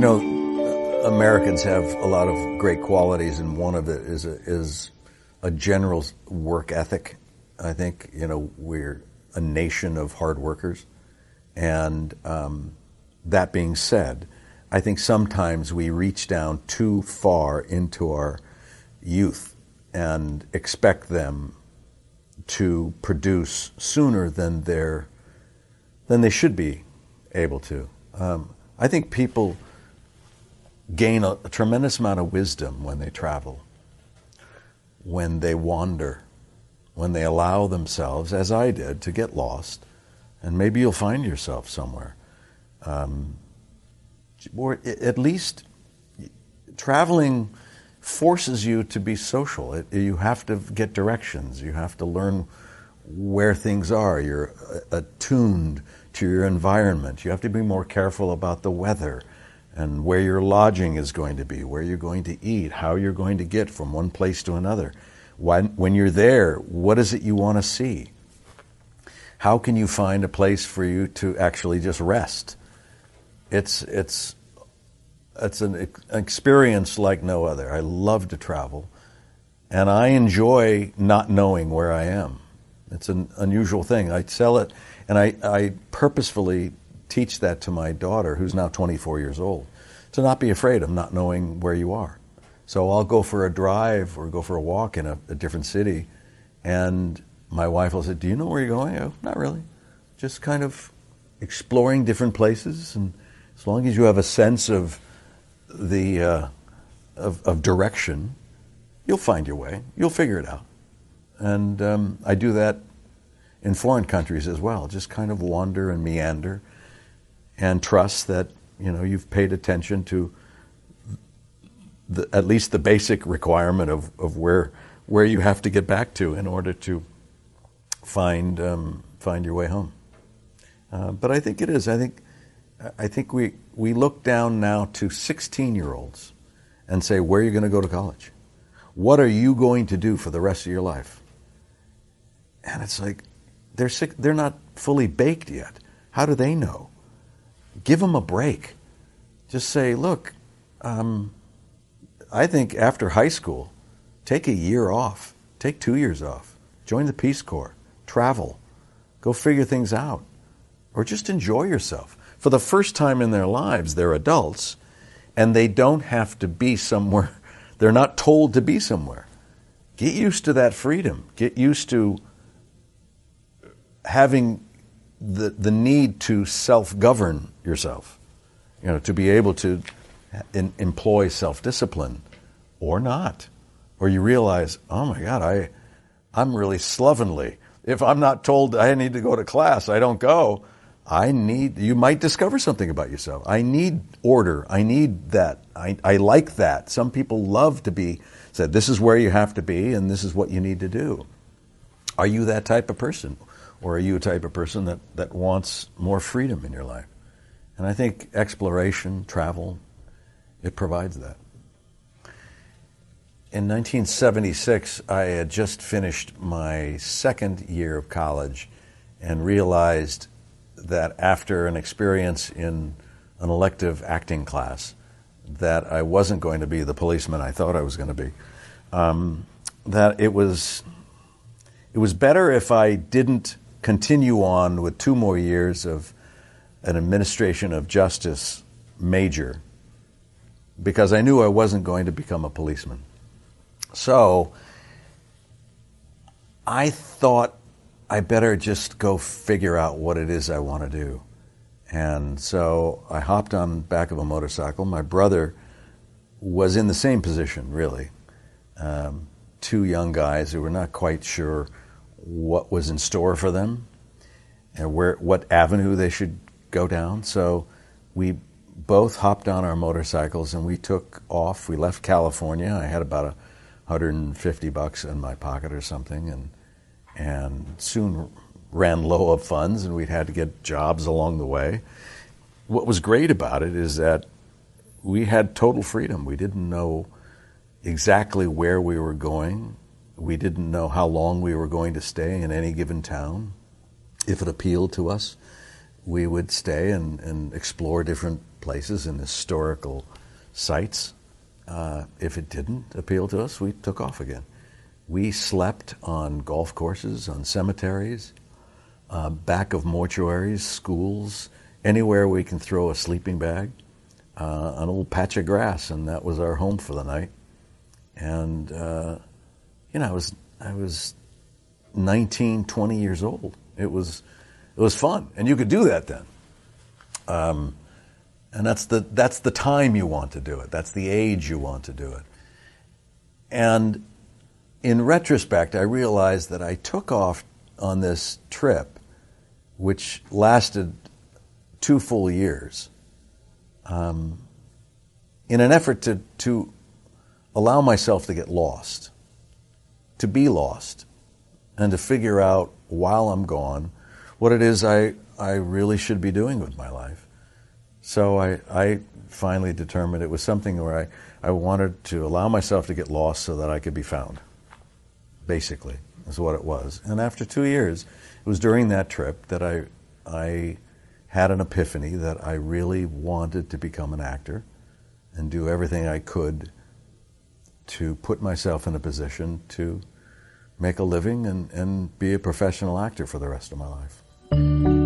You know, Americans have a lot of great qualities, and one of it is a, is a general work ethic. I think you know we're a nation of hard workers, and um, that being said, I think sometimes we reach down too far into our youth and expect them to produce sooner than they're than they should be able to. Um, I think people gain a, a tremendous amount of wisdom when they travel, when they wander, when they allow themselves, as I did, to get lost, and maybe you'll find yourself somewhere. Um, or at least traveling forces you to be social. It, you have to get directions. You have to learn where things are. You're attuned to your environment. You have to be more careful about the weather and where your lodging is going to be, where you're going to eat, how you're going to get from one place to another. When, when you're there, what is it you want to see? How can you find a place for you to actually just rest? It's, it's, it's an experience like no other. I love to travel, and I enjoy not knowing where I am. It's an unusual thing. I sell it, and I, I purposefully teach that to my daughter, who's now 24 years old, to not be afraid of not knowing where you are. So I'll go for a drive or go for a walk in a, a different city, and my wife will say, "Do you know where you're going?" Go, "Not really, just kind of exploring different places." And as long as you have a sense of the uh, of, of, direction, you'll find your way. You'll figure it out. And um, I do that in foreign countries as well. Just kind of wander and meander, and trust that you know you've paid attention to the, at least the basic requirement of, of where where you have to get back to in order to find um, find your way home. Uh, but I think it is. I think I think we we look down now to 16 year olds and say, where are you going to go to college? What are you going to do for the rest of your life? And it's like they're sick, they're not fully baked yet. How do they know? Give them a break. Just say, look, um, I think after high school, take a year off, take two years off, join the Peace Corps, travel, go figure things out, or just enjoy yourself. For the first time in their lives, they're adults, and they don't have to be somewhere. They're not told to be somewhere. Get used to that freedom. Get used to having the, the need to self govern yourself, you know, to be able to in, employ self discipline or not. Or you realize, oh my God, I, I'm really slovenly. If I'm not told I need to go to class, I don't go. I need, you might discover something about yourself. I need order. I need that. I, I like that. Some people love to be said, this is where you have to be and this is what you need to do. Are you that type of person? Or are you a type of person that, that wants more freedom in your life? And I think exploration, travel, it provides that. In 1976, I had just finished my second year of college and realized that after an experience in an elective acting class, that I wasn't going to be the policeman I thought I was going to be. Um, that it was it was better if I didn't continue on with two more years of an administration of justice major because I knew I wasn't going to become a policeman. So I thought I better just go figure out what it is I want to do. And so I hopped on back of a motorcycle. My brother was in the same position, really. Um, two young guys who were not quite sure what was in store for them and where what avenue they should go down. So we both hopped on our motorcycles and we took off. We left California. I had about a 150 bucks in my pocket or something, and and soon ran low of funds, and we'd had to get jobs along the way. What was great about it is that we had total freedom. We didn't know exactly where we were going. We didn't know how long we were going to stay in any given town, if it appealed to us. We would stay and, and explore different places and historical sites. Uh, if it didn't appeal to us, we took off again. We slept on golf courses, on cemeteries, uh, back of mortuaries, schools, anywhere we can throw a sleeping bag, uh, an old patch of grass, and that was our home for the night. And uh, you know, I was I was 19, 20 years old. It was it was fun, and you could do that then. Um, and that's the that's the time you want to do it. That's the age you want to do it. And in retrospect, I realized that I took off on this trip, which lasted two full years, um, in an effort to, to allow myself to get lost, to be lost, and to figure out while I'm gone what it is I, I really should be doing with my life. So I, I finally determined it was something where I, I wanted to allow myself to get lost so that I could be found basically, is what it was. And after two years, it was during that trip that I, I had an epiphany that I really wanted to become an actor and do everything I could to put myself in a position to make a living and, and be a professional actor for the rest of my life. Bye.